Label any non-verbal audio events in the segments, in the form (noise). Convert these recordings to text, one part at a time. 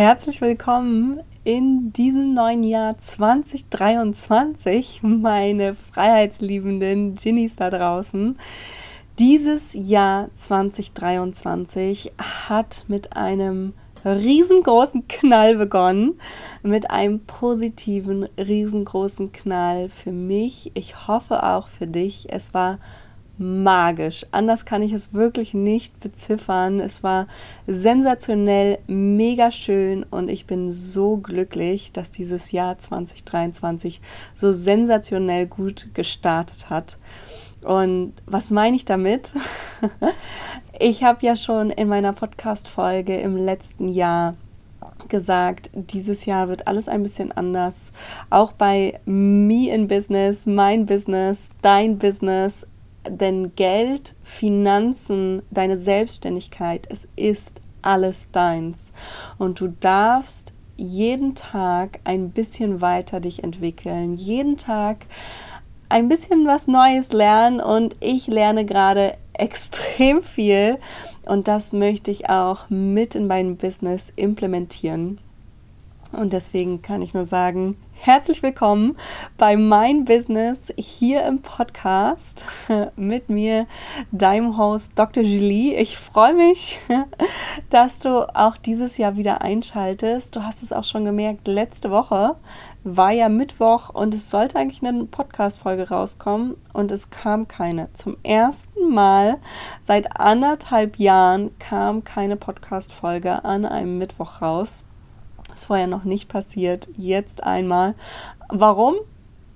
herzlich willkommen in diesem neuen Jahr 2023, meine freiheitsliebenden Ginnies da draußen. Dieses Jahr 2023 hat mit einem riesengroßen Knall begonnen, mit einem positiven, riesengroßen Knall für mich. Ich hoffe auch für dich. Es war magisch. Anders kann ich es wirklich nicht beziffern. Es war sensationell, mega schön und ich bin so glücklich, dass dieses Jahr 2023 so sensationell gut gestartet hat. Und was meine ich damit? (laughs) ich habe ja schon in meiner Podcast-Folge im letzten Jahr gesagt, dieses Jahr wird alles ein bisschen anders. Auch bei Me in Business, mein Business, dein Business, denn Geld, Finanzen, deine Selbstständigkeit, es ist alles deins. Und du darfst jeden Tag ein bisschen weiter dich entwickeln, jeden Tag ein bisschen was Neues lernen und ich lerne gerade (laughs) extrem viel und das möchte ich auch mit in meinem Business implementieren. Und deswegen kann ich nur sagen, herzlich willkommen bei Mein Business hier im Podcast (laughs) mit mir, deinem Host Dr. Julie. Ich freue mich, (laughs) dass du auch dieses Jahr wieder einschaltest. Du hast es auch schon gemerkt, letzte Woche war ja Mittwoch und es sollte eigentlich eine Podcast-Folge rauskommen und es kam keine. Zum ersten Mal seit anderthalb Jahren kam keine Podcast-Folge an einem Mittwoch raus. Ist vorher noch nicht passiert, jetzt einmal. Warum?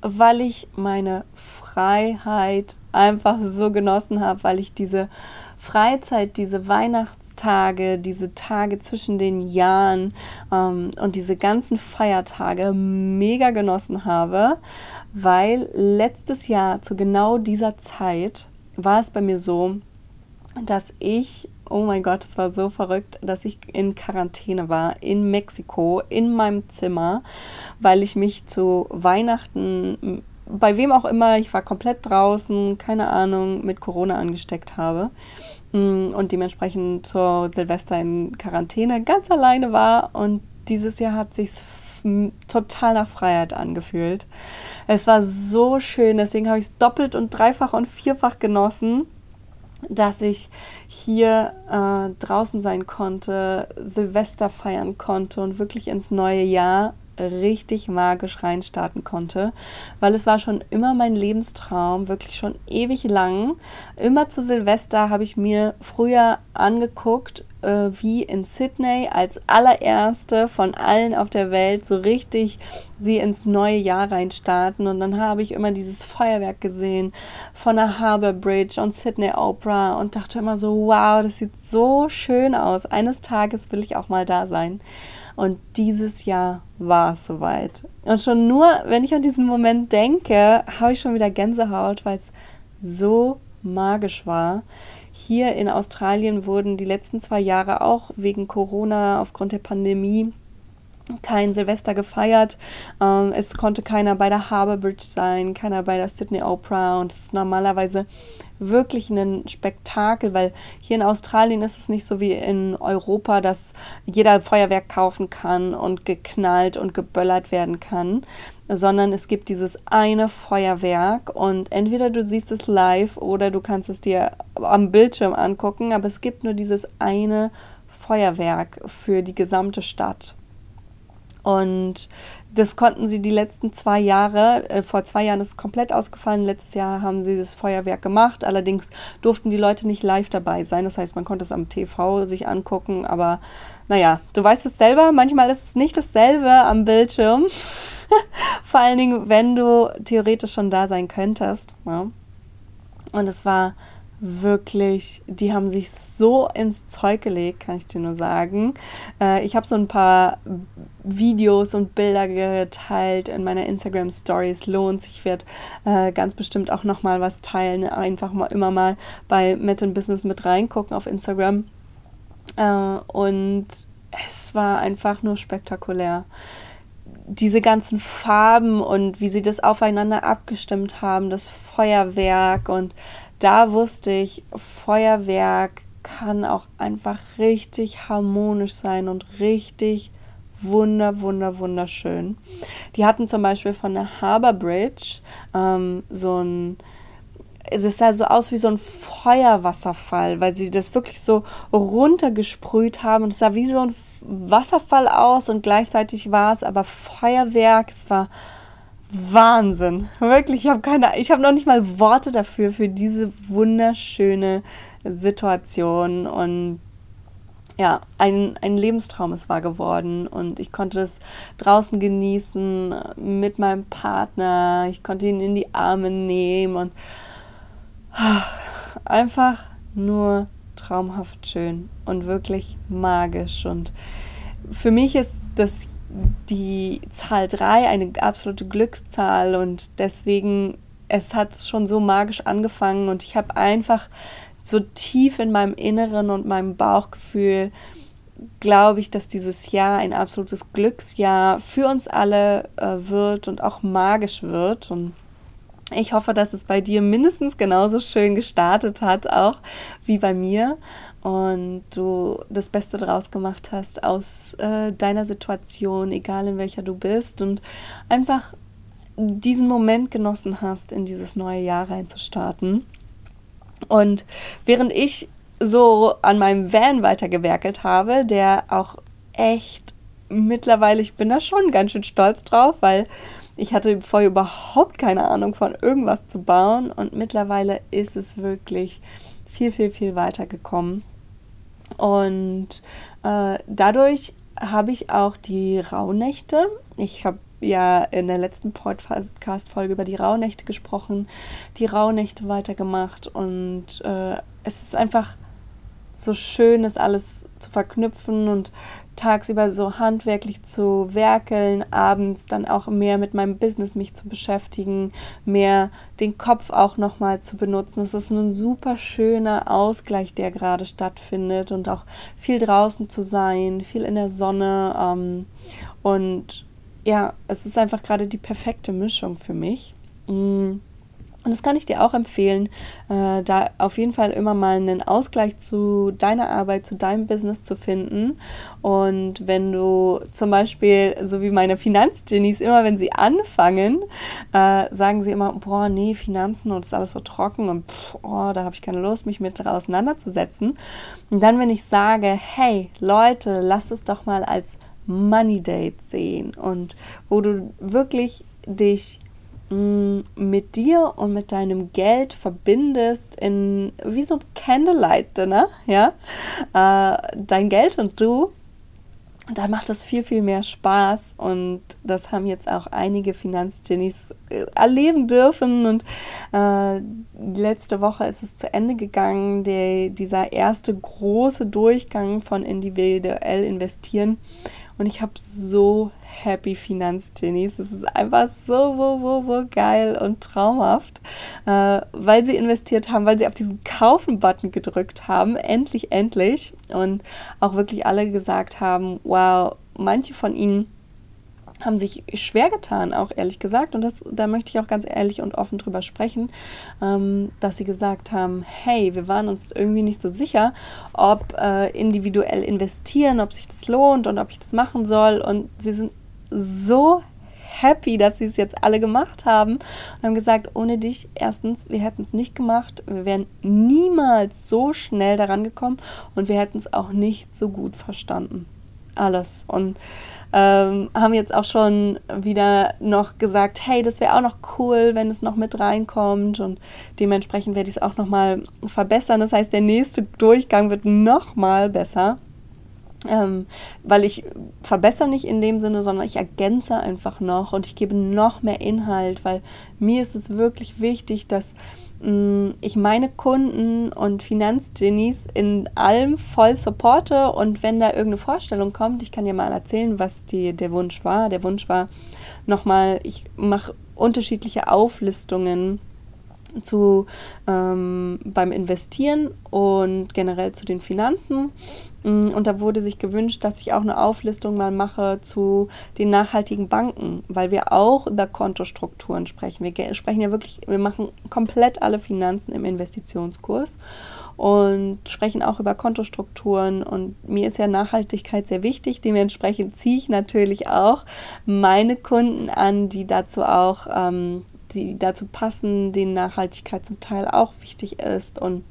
Weil ich meine Freiheit einfach so genossen habe, weil ich diese Freizeit, diese Weihnachtstage, diese Tage zwischen den Jahren ähm, und diese ganzen Feiertage mega genossen habe, weil letztes Jahr zu genau dieser Zeit war es bei mir so, dass ich oh mein Gott, es war so verrückt, dass ich in Quarantäne war in Mexiko in meinem Zimmer, weil ich mich zu Weihnachten bei wem auch immer, ich war komplett draußen, keine Ahnung, mit Corona angesteckt habe. Mm, und dementsprechend zur Silvester in Quarantäne ganz alleine war. Und dieses Jahr hat sich total nach Freiheit angefühlt. Es war so schön, deswegen habe ich es doppelt und dreifach und vierfach genossen dass ich hier äh, draußen sein konnte, Silvester feiern konnte und wirklich ins neue Jahr richtig magisch reinstarten konnte, weil es war schon immer mein Lebenstraum, wirklich schon ewig lang. Immer zu Silvester habe ich mir früher angeguckt, äh, wie in Sydney als allererste von allen auf der Welt so richtig sie ins neue Jahr reinstarten. Und dann habe ich immer dieses Feuerwerk gesehen von der Harbour Bridge und Sydney Opera und dachte immer so, wow, das sieht so schön aus. Eines Tages will ich auch mal da sein. Und dieses Jahr war es soweit. Und schon nur, wenn ich an diesen Moment denke, habe ich schon wieder Gänsehaut, weil es so magisch war. Hier in Australien wurden die letzten zwei Jahre auch wegen Corona aufgrund der Pandemie kein Silvester gefeiert. Ähm, es konnte keiner bei der Harbour Bridge sein, keiner bei der Sydney Opera und es ist normalerweise wirklich ein Spektakel, weil hier in Australien ist es nicht so wie in Europa, dass jeder Feuerwerk kaufen kann und geknallt und geböllert werden kann, sondern es gibt dieses eine Feuerwerk und entweder du siehst es live oder du kannst es dir am Bildschirm angucken, aber es gibt nur dieses eine Feuerwerk für die gesamte Stadt. Und das konnten sie die letzten zwei Jahre, äh, vor zwei Jahren ist es komplett ausgefallen, letztes Jahr haben sie das Feuerwerk gemacht, allerdings durften die Leute nicht live dabei sein, das heißt, man konnte es am TV sich angucken, aber naja, du weißt es selber, manchmal ist es nicht dasselbe am Bildschirm, (laughs) vor allen Dingen, wenn du theoretisch schon da sein könntest. Ja. Und es war wirklich, die haben sich so ins Zeug gelegt, kann ich dir nur sagen. Äh, ich habe so ein paar Videos und Bilder geteilt in meiner Instagram Stories. Lohnt sich. Ich werde äh, ganz bestimmt auch noch mal was teilen. Einfach mal immer mal bei Met in Business mit reingucken auf Instagram. Äh, und es war einfach nur spektakulär diese ganzen Farben und wie sie das aufeinander abgestimmt haben, das Feuerwerk und da wusste ich, Feuerwerk kann auch einfach richtig harmonisch sein und richtig wunder, wunder, wunderschön. Die hatten zum Beispiel von der Harbour Bridge ähm, so ein es sah so aus wie so ein Feuerwasserfall, weil sie das wirklich so runtergesprüht haben. Und es sah wie so ein Wasserfall aus und gleichzeitig war es aber Feuerwerk. Es war Wahnsinn. Wirklich, ich habe keine, ich habe noch nicht mal Worte dafür, für diese wunderschöne Situation. Und ja, ein, ein Lebenstraum es war geworden und ich konnte es draußen genießen mit meinem Partner. Ich konnte ihn in die Arme nehmen und einfach nur traumhaft schön und wirklich magisch. Und für mich ist das die Zahl 3 eine absolute Glückszahl und deswegen, es hat schon so magisch angefangen und ich habe einfach so tief in meinem Inneren und meinem Bauchgefühl, glaube ich, dass dieses Jahr ein absolutes Glücksjahr für uns alle äh, wird und auch magisch wird und ich hoffe, dass es bei dir mindestens genauso schön gestartet hat, auch wie bei mir. Und du das Beste daraus gemacht hast aus äh, deiner Situation, egal in welcher du bist. Und einfach diesen Moment genossen hast, in dieses neue Jahr reinzustarten. Und während ich so an meinem Van weitergewerkelt habe, der auch echt mittlerweile, ich bin da schon ganz schön stolz drauf, weil ich hatte vorher überhaupt keine Ahnung von irgendwas zu bauen und mittlerweile ist es wirklich viel, viel, viel weiter gekommen. Und äh, dadurch habe ich auch die Rauhnächte. Ich habe ja in der letzten Podcast-Folge über die Rauhnächte gesprochen, die Rauhnächte weitergemacht und äh, es ist einfach so schön, das alles zu verknüpfen und tagsüber so handwerklich zu werkeln, abends dann auch mehr mit meinem Business mich zu beschäftigen, mehr den Kopf auch nochmal zu benutzen. Es ist ein super schöner Ausgleich, der gerade stattfindet und auch viel draußen zu sein, viel in der Sonne ähm, und ja, es ist einfach gerade die perfekte Mischung für mich. Mm. Und das kann ich dir auch empfehlen, äh, da auf jeden Fall immer mal einen Ausgleich zu deiner Arbeit, zu deinem Business zu finden. Und wenn du zum Beispiel, so wie meine Finanzgenies, immer wenn sie anfangen, äh, sagen sie immer, boah, nee, Finanzen und ist alles so trocken und pff, oh, da habe ich keine Lust, mich mit auseinanderzusetzen. Und dann, wenn ich sage, hey, Leute, lasst es doch mal als Money Date sehen und wo du wirklich dich mit dir und mit deinem Geld verbindest in wie so Candlelight Dinner, ja, äh, dein Geld und du, dann macht das viel, viel mehr Spaß und das haben jetzt auch einige Finanzgenies äh, erleben dürfen und äh, letzte Woche ist es zu Ende gegangen, der, dieser erste große Durchgang von individuell investieren und ich habe so happy Finanzgenies. Es ist einfach so, so, so, so geil und traumhaft, äh, weil sie investiert haben, weil sie auf diesen Kaufen-Button gedrückt haben. Endlich, endlich. Und auch wirklich alle gesagt haben, wow, manche von ihnen haben sich schwer getan, auch ehrlich gesagt. Und das, da möchte ich auch ganz ehrlich und offen drüber sprechen, ähm, dass sie gesagt haben, hey, wir waren uns irgendwie nicht so sicher, ob äh, individuell investieren, ob sich das lohnt und ob ich das machen soll. Und sie sind so happy, dass sie es jetzt alle gemacht haben und haben gesagt, ohne dich, erstens, wir hätten es nicht gemacht, wir wären niemals so schnell daran gekommen und wir hätten es auch nicht so gut verstanden. Alles. Und ähm, haben jetzt auch schon wieder noch gesagt, hey, das wäre auch noch cool, wenn es noch mit reinkommt und dementsprechend werde ich es auch noch mal verbessern. Das heißt, der nächste Durchgang wird noch mal besser. Ähm, weil ich verbessere nicht in dem Sinne, sondern ich ergänze einfach noch und ich gebe noch mehr Inhalt, weil mir ist es wirklich wichtig, dass ich meine Kunden und Finanzgenies in allem voll supporte und wenn da irgendeine Vorstellung kommt, ich kann dir mal erzählen, was die, der Wunsch war. Der Wunsch war nochmal, ich mache unterschiedliche Auflistungen zu ähm, beim Investieren und generell zu den Finanzen. Mm, und da wurde sich gewünscht, dass ich auch eine Auflistung mal mache zu den nachhaltigen Banken, weil wir auch über Kontostrukturen sprechen. Wir sprechen ja wirklich, wir machen komplett alle Finanzen im Investitionskurs und sprechen auch über Kontostrukturen. Und mir ist ja Nachhaltigkeit sehr wichtig. Dementsprechend ziehe ich natürlich auch meine Kunden an, die dazu auch, ähm, die dazu passen, denen Nachhaltigkeit zum Teil auch wichtig ist und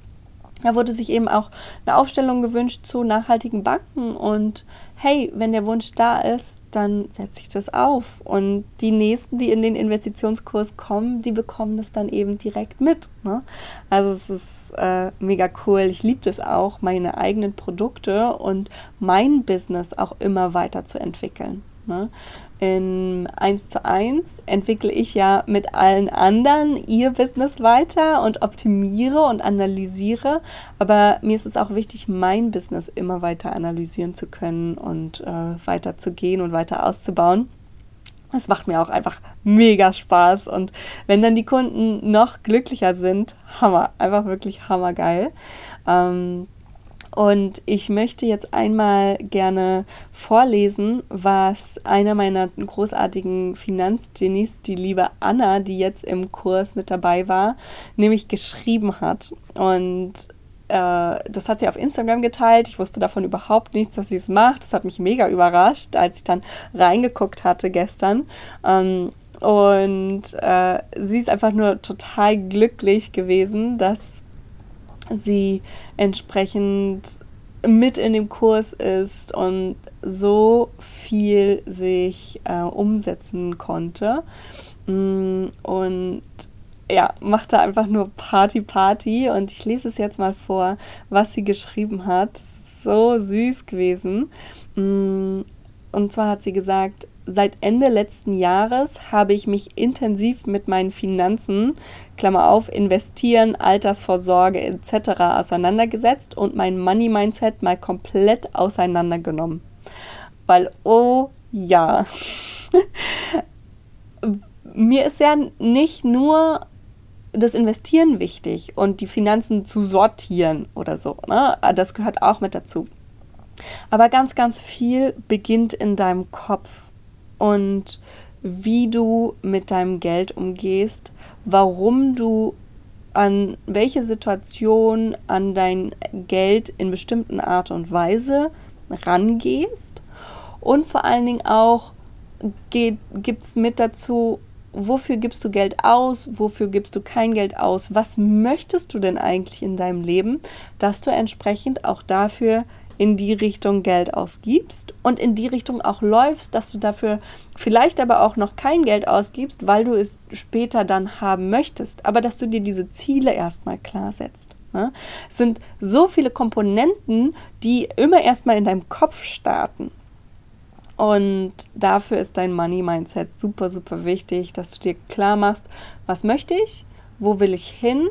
da wurde sich eben auch eine Aufstellung gewünscht zu nachhaltigen Banken und hey, wenn der Wunsch da ist, dann setze ich das auf. Und die nächsten, die in den Investitionskurs kommen, die bekommen das dann eben direkt mit. Ne? Also es ist äh, mega cool. Ich liebe das auch, meine eigenen Produkte und mein Business auch immer weiterzuentwickeln. Ne? In 1 zu 1 entwickle ich ja mit allen anderen ihr Business weiter und optimiere und analysiere. Aber mir ist es auch wichtig, mein Business immer weiter analysieren zu können und äh, weiter zu gehen und weiter auszubauen. Das macht mir auch einfach mega Spaß. Und wenn dann die Kunden noch glücklicher sind, Hammer, einfach wirklich hammergeil. Ähm, und ich möchte jetzt einmal gerne vorlesen, was einer meiner großartigen Finanzgenies, die liebe Anna, die jetzt im Kurs mit dabei war, nämlich geschrieben hat. Und äh, das hat sie auf Instagram geteilt. Ich wusste davon überhaupt nichts, dass sie es macht. Das hat mich mega überrascht, als ich dann reingeguckt hatte gestern. Ähm, und äh, sie ist einfach nur total glücklich gewesen, dass sie entsprechend mit in dem Kurs ist und so viel sich äh, umsetzen konnte. Mm, und ja, machte einfach nur Party, Party. Und ich lese es jetzt mal vor, was sie geschrieben hat. so süß gewesen. Mm, und zwar hat sie gesagt, seit Ende letzten Jahres habe ich mich intensiv mit meinen Finanzen, Klammer auf, investieren, Altersvorsorge etc. auseinandergesetzt und mein Money-Mindset mal komplett auseinandergenommen. Weil, oh ja, (laughs) mir ist ja nicht nur das Investieren wichtig und die Finanzen zu sortieren oder so. Ne? Das gehört auch mit dazu. Aber ganz, ganz viel beginnt in deinem Kopf und wie du mit deinem Geld umgehst, warum du an welche Situation an dein Geld in bestimmten Art und Weise rangehst. Und vor allen Dingen auch gibt es mit dazu, wofür gibst du Geld aus, wofür gibst du kein Geld aus, was möchtest du denn eigentlich in deinem Leben, dass du entsprechend auch dafür in die Richtung Geld ausgibst und in die Richtung auch läufst, dass du dafür vielleicht aber auch noch kein Geld ausgibst, weil du es später dann haben möchtest, aber dass du dir diese Ziele erstmal klar setzt. Ne? Es sind so viele Komponenten, die immer erstmal in deinem Kopf starten. Und dafür ist dein Money-Mindset super, super wichtig, dass du dir klar machst, was möchte ich, wo will ich hin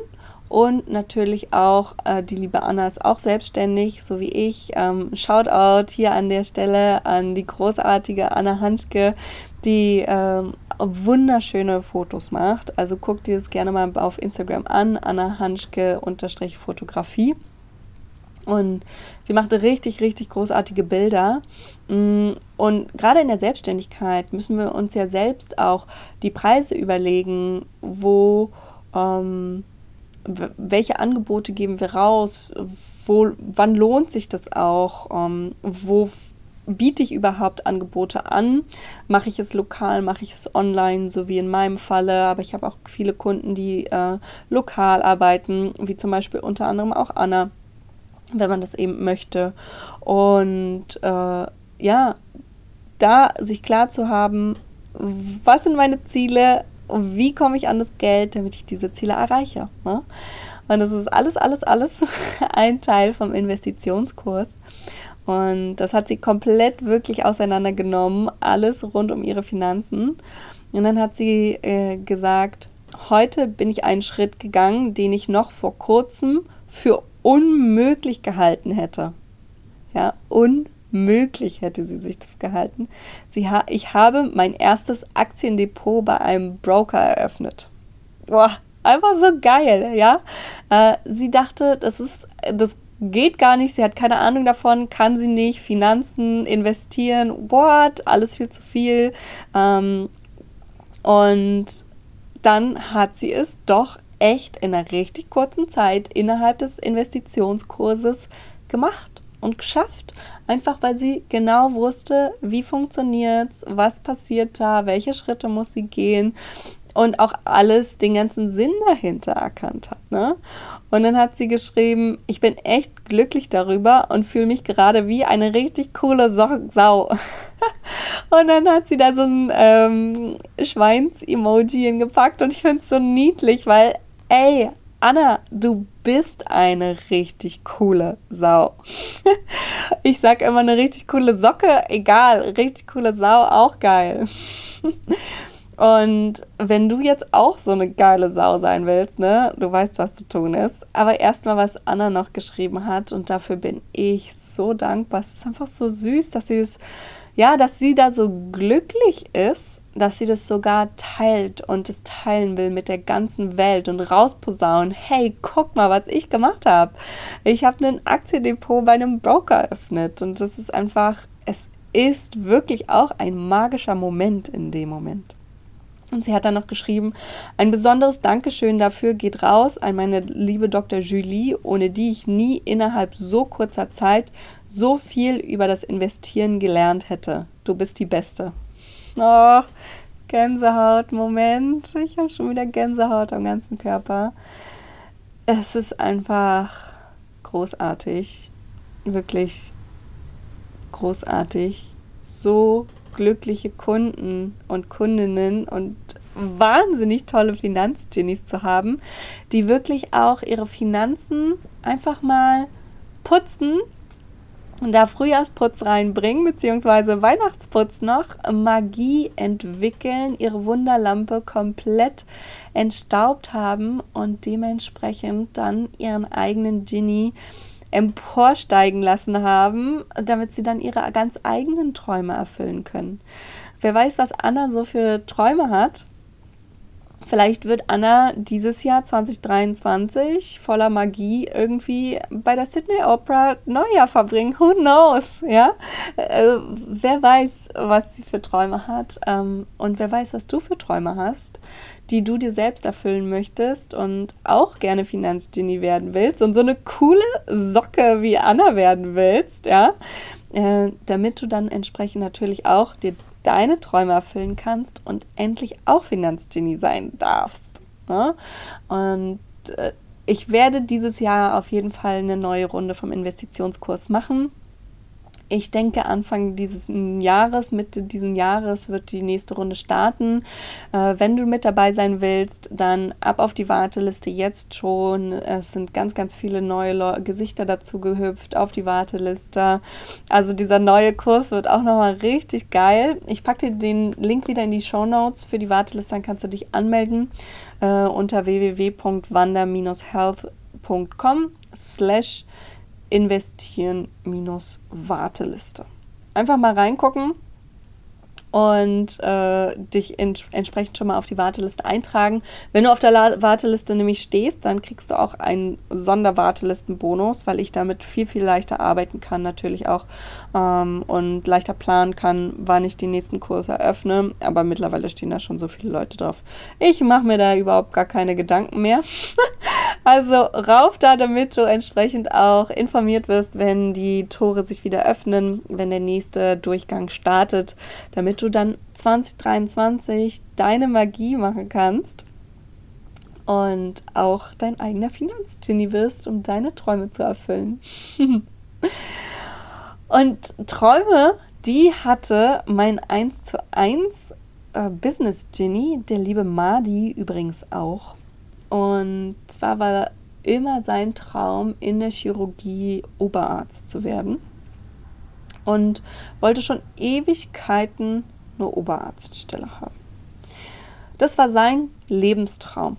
und natürlich auch, äh, die liebe Anna ist auch selbstständig, so wie ich. Ähm, Shoutout hier an der Stelle an die großartige Anna Hanschke, die ähm, wunderschöne Fotos macht. Also guck dir das gerne mal auf Instagram an, Anna Hanschke unterstrich Fotografie. Und sie macht richtig, richtig großartige Bilder. Mm, und gerade in der Selbstständigkeit müssen wir uns ja selbst auch die Preise überlegen, wo ähm, welche Angebote geben wir raus, wo, wann lohnt sich das auch, ähm, wo biete ich überhaupt Angebote an, mache ich es lokal, mache ich es online, so wie in meinem Falle, aber ich habe auch viele Kunden, die äh, lokal arbeiten, wie zum Beispiel unter anderem auch Anna, wenn man das eben möchte. Und äh, ja, da sich klar zu haben, was sind meine Ziele, und wie komme ich an das Geld, damit ich diese Ziele erreiche. Ne? Und das ist alles, alles, alles (laughs) ein Teil vom Investitionskurs. Und das hat sie komplett wirklich auseinandergenommen, alles rund um ihre Finanzen. Und dann hat sie äh, gesagt, heute bin ich einen Schritt gegangen, den ich noch vor kurzem für unmöglich gehalten hätte. Ja, unmöglich möglich hätte sie sich das gehalten. Sie ha ich habe mein erstes Aktiendepot bei einem Broker eröffnet. Boah, einfach so geil, ja. Äh, sie dachte, das ist, das geht gar nicht, sie hat keine Ahnung davon, kann sie nicht, Finanzen, investieren, what, alles viel zu viel. Ähm, und dann hat sie es doch echt in einer richtig kurzen Zeit innerhalb des Investitionskurses gemacht und geschafft. Einfach weil sie genau wusste, wie funktioniert es, was passiert da, welche Schritte muss sie gehen und auch alles, den ganzen Sinn dahinter erkannt hat. Ne? Und dann hat sie geschrieben, ich bin echt glücklich darüber und fühle mich gerade wie eine richtig coole so Sau. (laughs) und dann hat sie da so ein ähm, Schweins-Emoji hingepackt und ich finde es so niedlich, weil, ey, Anna, du bist eine richtig coole Sau. (laughs) ich sag immer eine richtig coole Socke, egal, richtig coole Sau, auch geil. (laughs) Und wenn du jetzt auch so eine geile Sau sein willst, ne, du weißt, was zu tun ist. Aber erstmal, was Anna noch geschrieben hat, und dafür bin ich so dankbar. Es ist einfach so süß, dass sie es, ja, dass sie da so glücklich ist, dass sie das sogar teilt und es teilen will mit der ganzen Welt und rausposaunen. Hey, guck mal, was ich gemacht habe. Ich habe ein Aktiendepot bei einem Broker eröffnet und das ist einfach, es ist wirklich auch ein magischer Moment in dem Moment. Und sie hat dann noch geschrieben, ein besonderes Dankeschön dafür geht raus an meine liebe Dr. Julie, ohne die ich nie innerhalb so kurzer Zeit so viel über das Investieren gelernt hätte. Du bist die Beste. Oh, Gänsehaut, Moment. Ich habe schon wieder Gänsehaut am ganzen Körper. Es ist einfach großartig. Wirklich großartig. So glückliche Kunden und Kundinnen und wahnsinnig tolle Finanzgenies zu haben, die wirklich auch ihre Finanzen einfach mal putzen da Frühjahrsputz reinbringen, beziehungsweise Weihnachtsputz noch, Magie entwickeln, ihre Wunderlampe komplett entstaubt haben und dementsprechend dann ihren eigenen Genie emporsteigen lassen haben, damit sie dann ihre ganz eigenen Träume erfüllen können. Wer weiß, was Anna so für Träume hat. Vielleicht wird Anna dieses Jahr 2023 voller Magie irgendwie bei der Sydney Opera Neujahr verbringen. Who knows? Ja? Äh, wer weiß, was sie für Träume hat ähm, und wer weiß, was du für Träume hast die du dir selbst erfüllen möchtest und auch gerne Finanzgenie werden willst und so eine coole Socke wie Anna werden willst, ja, äh, damit du dann entsprechend natürlich auch dir deine Träume erfüllen kannst und endlich auch Finanzgenie sein darfst. Ne? Und äh, ich werde dieses Jahr auf jeden Fall eine neue Runde vom Investitionskurs machen. Ich denke, Anfang dieses Jahres, Mitte dieses Jahres wird die nächste Runde starten. Äh, wenn du mit dabei sein willst, dann ab auf die Warteliste jetzt schon. Es sind ganz, ganz viele neue Le Gesichter dazu gehüpft auf die Warteliste. Also dieser neue Kurs wird auch nochmal richtig geil. Ich packe dir den Link wieder in die Show Notes für die Warteliste, dann kannst du dich anmelden äh, unter www.wander-health.com slash investieren-warteliste. Einfach mal reingucken und äh, dich ent entsprechend schon mal auf die Warteliste eintragen. Wenn du auf der La Warteliste nämlich stehst, dann kriegst du auch einen Sonderwartelistenbonus, weil ich damit viel, viel leichter arbeiten kann, natürlich auch ähm, und leichter planen kann, wann ich die nächsten Kurse eröffne. Aber mittlerweile stehen da schon so viele Leute drauf. Ich mache mir da überhaupt gar keine Gedanken mehr. (laughs) also rauf da, damit du entsprechend auch informiert wirst, wenn die Tore sich wieder öffnen, wenn der nächste Durchgang startet, damit du dann 2023 deine Magie machen kannst und auch dein eigener Finanzgenie wirst, um deine Träume zu erfüllen. (laughs) und Träume, die hatte mein 1 zu 1 äh, Business Genie, der liebe Madi übrigens auch. Und zwar war immer sein Traum, in der Chirurgie Oberarzt zu werden. Und wollte schon Ewigkeiten eine Oberarztstelle haben. Das war sein Lebenstraum.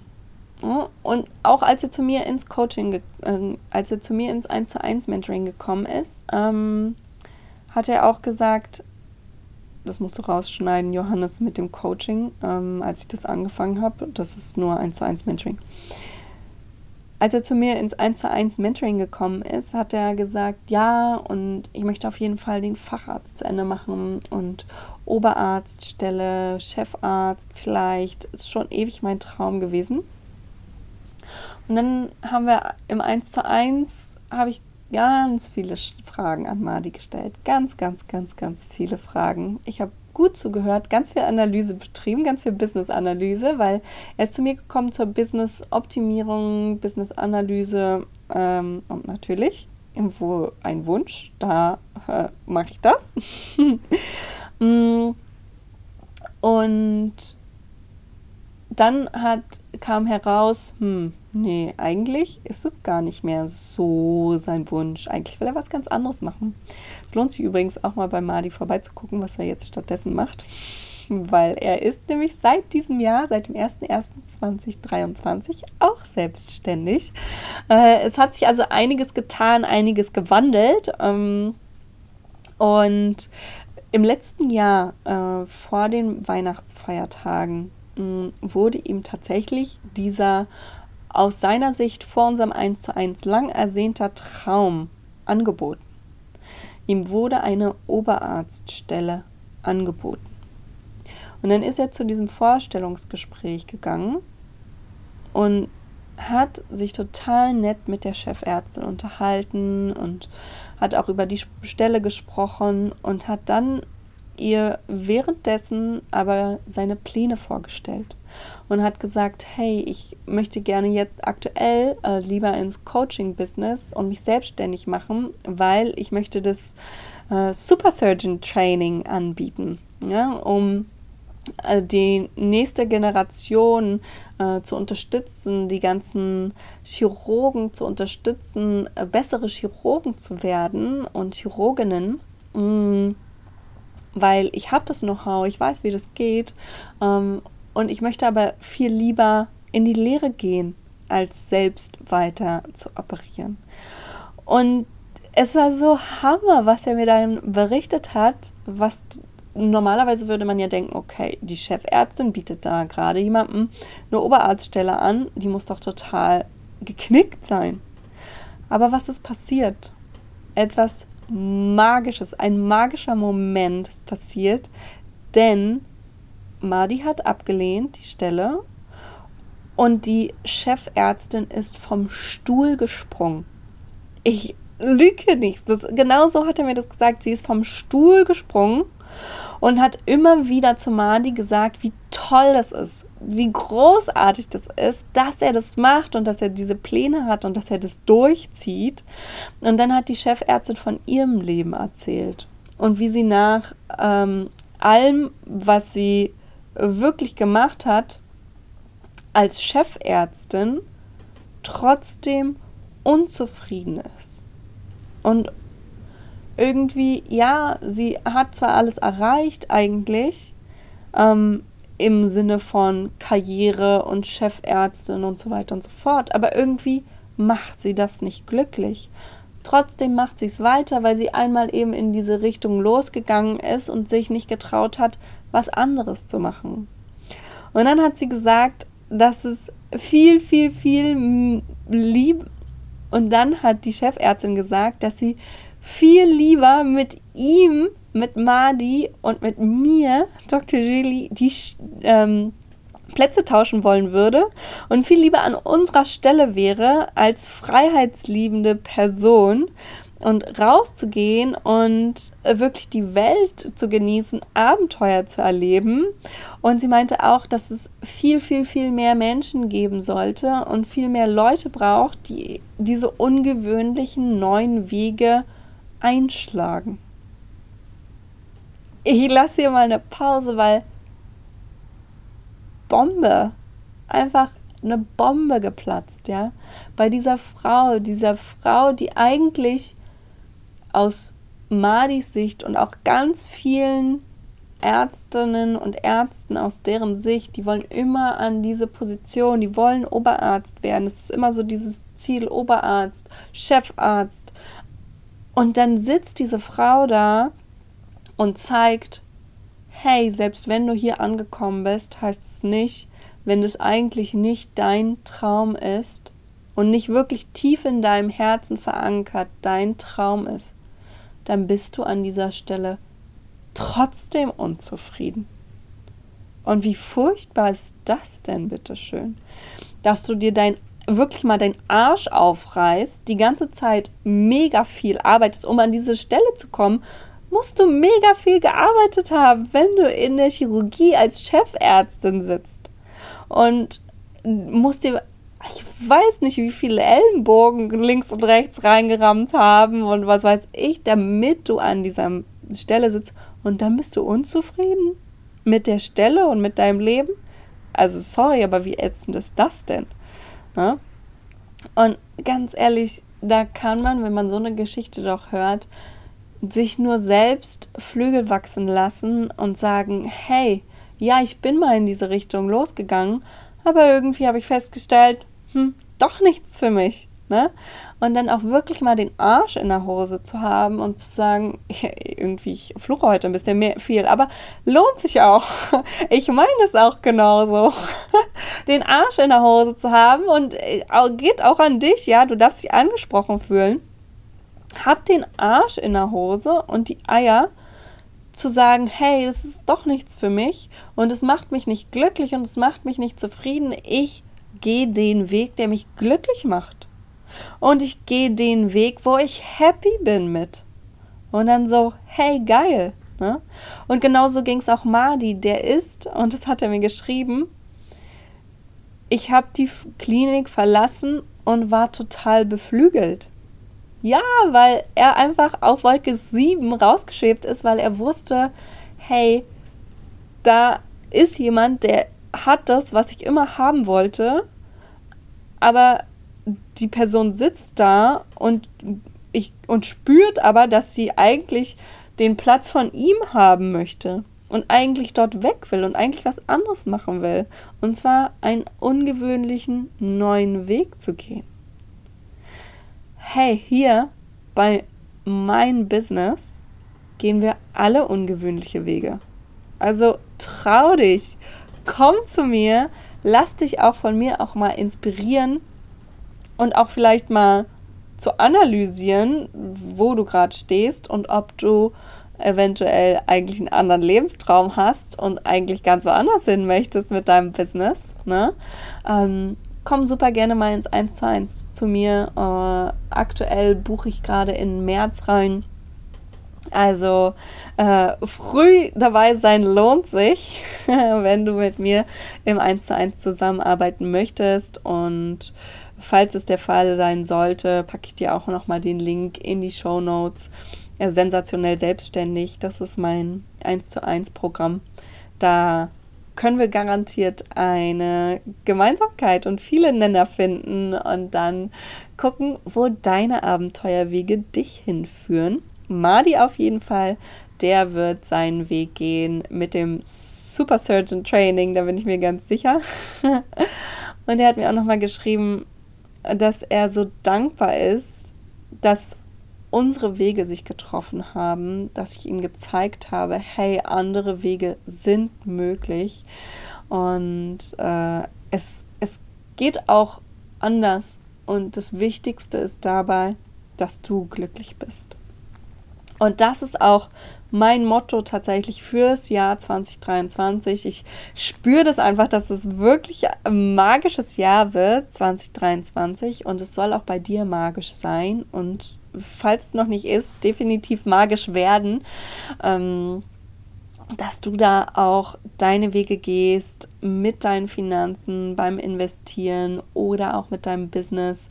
Und auch als er zu mir ins Coaching, äh, als er zu mir ins 1 zu 1 Mentoring gekommen ist, ähm, hat er auch gesagt, das musst du rausschneiden, Johannes, mit dem Coaching, ähm, als ich das angefangen habe. Das ist nur 1 zu 1 Mentoring. Als er zu mir ins 1 zu 1 Mentoring gekommen ist, hat er gesagt, ja, und ich möchte auf jeden Fall den Facharzt zu Ende machen und Oberarztstelle, Chefarzt vielleicht, ist schon ewig mein Traum gewesen. Und dann haben wir im 1 zu 1, habe ich ganz viele Fragen an Madi gestellt. Ganz, ganz, ganz, ganz viele Fragen. Ich habe gut zugehört, ganz viel Analyse betrieben, ganz viel Business-Analyse, weil er ist zu mir gekommen zur Business-Optimierung, Business-Analyse ähm, und natürlich irgendwo ein Wunsch, da äh, mache ich das. (laughs) Mm. und dann hat, kam heraus, hm, Nee, eigentlich ist es gar nicht mehr so sein Wunsch. Eigentlich will er was ganz anderes machen. Es lohnt sich übrigens auch mal bei Madi vorbeizugucken, was er jetzt stattdessen macht. Weil er ist nämlich seit diesem Jahr, seit dem 01.01.2023 auch selbstständig. Äh, es hat sich also einiges getan, einiges gewandelt. Ähm, und im letzten Jahr, äh, vor den Weihnachtsfeiertagen, mh, wurde ihm tatsächlich dieser aus seiner Sicht vor unserem 1 zu 1 lang ersehnter Traum angeboten. Ihm wurde eine Oberarztstelle angeboten. Und dann ist er zu diesem Vorstellungsgespräch gegangen und hat sich total nett mit der Chefärztin unterhalten und hat auch über die Stelle gesprochen und hat dann ihr währenddessen aber seine Pläne vorgestellt und hat gesagt, hey, ich möchte gerne jetzt aktuell äh, lieber ins Coaching-Business und mich selbstständig machen, weil ich möchte das äh, Super Surgeon Training anbieten, ja, um äh, die nächste Generation äh, zu unterstützen, die ganzen Chirurgen zu unterstützen, äh, bessere Chirurgen zu werden und Chirurginnen. Mh, mm, weil ich habe das Know-how, ich weiß, wie das geht ähm, und ich möchte aber viel lieber in die Lehre gehen, als selbst weiter zu operieren. Und es war so Hammer, was er mir dann berichtet hat, was normalerweise würde man ja denken, okay, die Chefärztin bietet da gerade jemandem eine Oberarztstelle an, die muss doch total geknickt sein. Aber was ist passiert? Etwas Magisches, ein magischer Moment ist passiert, denn Madi hat abgelehnt, die Stelle, und die Chefärztin ist vom Stuhl gesprungen. Ich lüge nichts. Das, genau so hat er mir das gesagt. Sie ist vom Stuhl gesprungen und hat immer wieder zu Madi gesagt, wie toll das ist, wie großartig das ist, dass er das macht und dass er diese Pläne hat und dass er das durchzieht. Und dann hat die Chefärztin von ihrem Leben erzählt und wie sie nach ähm, allem, was sie wirklich gemacht hat, als Chefärztin trotzdem unzufrieden ist. Und irgendwie, ja, sie hat zwar alles erreicht eigentlich, ähm, im Sinne von Karriere und Chefärztin und so weiter und so fort, aber irgendwie macht sie das nicht glücklich. Trotzdem macht sie es weiter, weil sie einmal eben in diese Richtung losgegangen ist und sich nicht getraut hat, was anderes zu machen. Und dann hat sie gesagt, dass es viel, viel, viel lieb. Und dann hat die Chefärztin gesagt, dass sie viel lieber mit ihm, mit Madi und mit mir, Dr. Julie, die ähm, Plätze tauschen wollen würde und viel lieber an unserer Stelle wäre als freiheitsliebende Person und rauszugehen und wirklich die Welt zu genießen, Abenteuer zu erleben. Und sie meinte auch, dass es viel, viel, viel mehr Menschen geben sollte und viel mehr Leute braucht, die diese ungewöhnlichen neuen Wege einschlagen. Ich lasse hier mal eine Pause, weil Bombe. Einfach eine Bombe geplatzt, ja. Bei dieser Frau, dieser Frau, die eigentlich aus Madis Sicht und auch ganz vielen Ärztinnen und Ärzten aus deren Sicht, die wollen immer an diese Position, die wollen Oberarzt werden. Es ist immer so dieses Ziel Oberarzt, Chefarzt. Und dann sitzt diese Frau da und zeigt, hey, selbst wenn du hier angekommen bist, heißt es nicht, wenn es eigentlich nicht dein Traum ist und nicht wirklich tief in deinem Herzen verankert dein Traum ist, dann bist du an dieser Stelle trotzdem unzufrieden. Und wie furchtbar ist das denn, bitteschön? Dass du dir dein wirklich mal deinen Arsch aufreißt, die ganze Zeit mega viel arbeitest, um an diese Stelle zu kommen, musst du mega viel gearbeitet haben, wenn du in der Chirurgie als Chefärztin sitzt. Und musst dir, ich weiß nicht, wie viele Ellenbogen links und rechts reingerammt haben und was weiß ich, damit du an dieser Stelle sitzt. Und dann bist du unzufrieden mit der Stelle und mit deinem Leben. Also sorry, aber wie ätzend ist das denn? Ne? Und ganz ehrlich, da kann man, wenn man so eine Geschichte doch hört, sich nur selbst Flügel wachsen lassen und sagen, hey, ja, ich bin mal in diese Richtung losgegangen, aber irgendwie habe ich festgestellt, hm, doch nichts für mich. Ne? Und dann auch wirklich mal den Arsch in der Hose zu haben und zu sagen, (laughs) irgendwie, ich fluche heute ein bisschen mehr, viel, aber lohnt sich auch. (laughs) Ich meine es auch genauso. (laughs) Den Arsch in der Hose zu haben und äh, geht auch an dich, ja, du darfst dich angesprochen fühlen. Hab den Arsch in der Hose und die Eier zu sagen, hey, das ist doch nichts für mich und es macht mich nicht glücklich und es macht mich nicht zufrieden. Ich gehe den Weg, der mich glücklich macht. Und ich gehe den Weg, wo ich happy bin mit. Und dann so, hey, geil. Ne? Und genauso ging es auch Madi, der ist, und das hat er mir geschrieben, ich habe die Klinik verlassen und war total beflügelt. Ja, weil er einfach auf Wolke 7 rausgeschwebt ist, weil er wusste, hey, da ist jemand, der hat das, was ich immer haben wollte, aber die Person sitzt da und, ich, und spürt aber, dass sie eigentlich den Platz von ihm haben möchte und eigentlich dort weg will und eigentlich was anderes machen will. Und zwar einen ungewöhnlichen neuen Weg zu gehen. Hey, hier bei mein Business gehen wir alle ungewöhnliche Wege. Also trau dich, komm zu mir, lass dich auch von mir auch mal inspirieren und auch vielleicht mal zu analysieren, wo du gerade stehst und ob du eventuell eigentlich einen anderen Lebenstraum hast und eigentlich ganz woanders hin möchtest mit deinem Business. Ne? Ähm, komm super gerne mal ins 1 zu 1 zu mir. Äh, aktuell buche ich gerade in März rein. Also äh, früh dabei sein lohnt sich, (laughs) wenn du mit mir im 1 zu 1 zusammenarbeiten möchtest und Falls es der Fall sein sollte, packe ich dir auch nochmal den Link in die Show Notes. Ja, sensationell selbstständig, das ist mein 1 zu 1 Programm. Da können wir garantiert eine Gemeinsamkeit und viele Nenner finden und dann gucken, wo deine Abenteuerwege dich hinführen. Madi auf jeden Fall, der wird seinen Weg gehen mit dem Super Surgeon Training, da bin ich mir ganz sicher. (laughs) und er hat mir auch nochmal geschrieben, dass er so dankbar ist, dass unsere Wege sich getroffen haben, dass ich ihm gezeigt habe, hey, andere Wege sind möglich und äh, es, es geht auch anders und das Wichtigste ist dabei, dass du glücklich bist. Und das ist auch mein Motto tatsächlich fürs Jahr 2023. Ich spüre das einfach, dass es wirklich ein magisches Jahr wird, 2023. Und es soll auch bei dir magisch sein. Und falls es noch nicht ist, definitiv magisch werden. Ähm, dass du da auch deine Wege gehst mit deinen Finanzen beim Investieren oder auch mit deinem Business.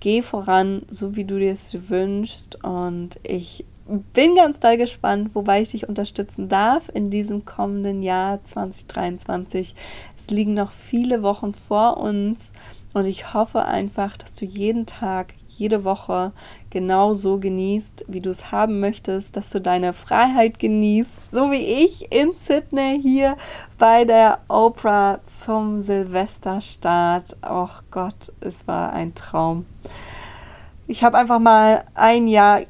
Geh voran, so wie du dir es wünschst. Und ich bin ganz doll gespannt, wobei ich dich unterstützen darf in diesem kommenden Jahr 2023. Es liegen noch viele Wochen vor uns und ich hoffe einfach, dass du jeden Tag, jede Woche genau so genießt, wie du es haben möchtest, dass du deine Freiheit genießt, so wie ich in Sydney hier bei der Oprah zum Silvesterstart. Oh Gott, es war ein Traum. Ich habe einfach mal ein Jahr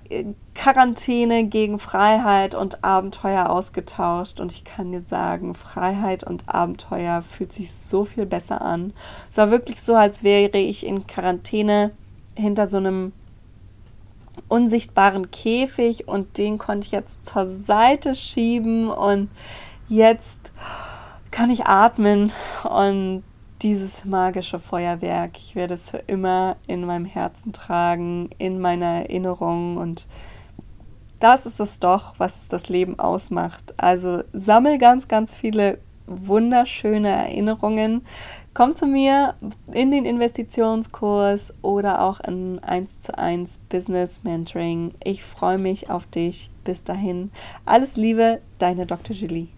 Quarantäne gegen Freiheit und Abenteuer ausgetauscht. Und ich kann dir sagen, Freiheit und Abenteuer fühlt sich so viel besser an. Es war wirklich so, als wäre ich in Quarantäne hinter so einem unsichtbaren Käfig. Und den konnte ich jetzt zur Seite schieben. Und jetzt kann ich atmen. Und dieses magische Feuerwerk, ich werde es für immer in meinem Herzen tragen, in meiner Erinnerung. Und das ist es doch, was das Leben ausmacht. Also sammel ganz, ganz viele wunderschöne Erinnerungen. Komm zu mir in den Investitionskurs oder auch in 1 zu 1 Business Mentoring. Ich freue mich auf dich. Bis dahin. Alles Liebe, deine Dr. Julie.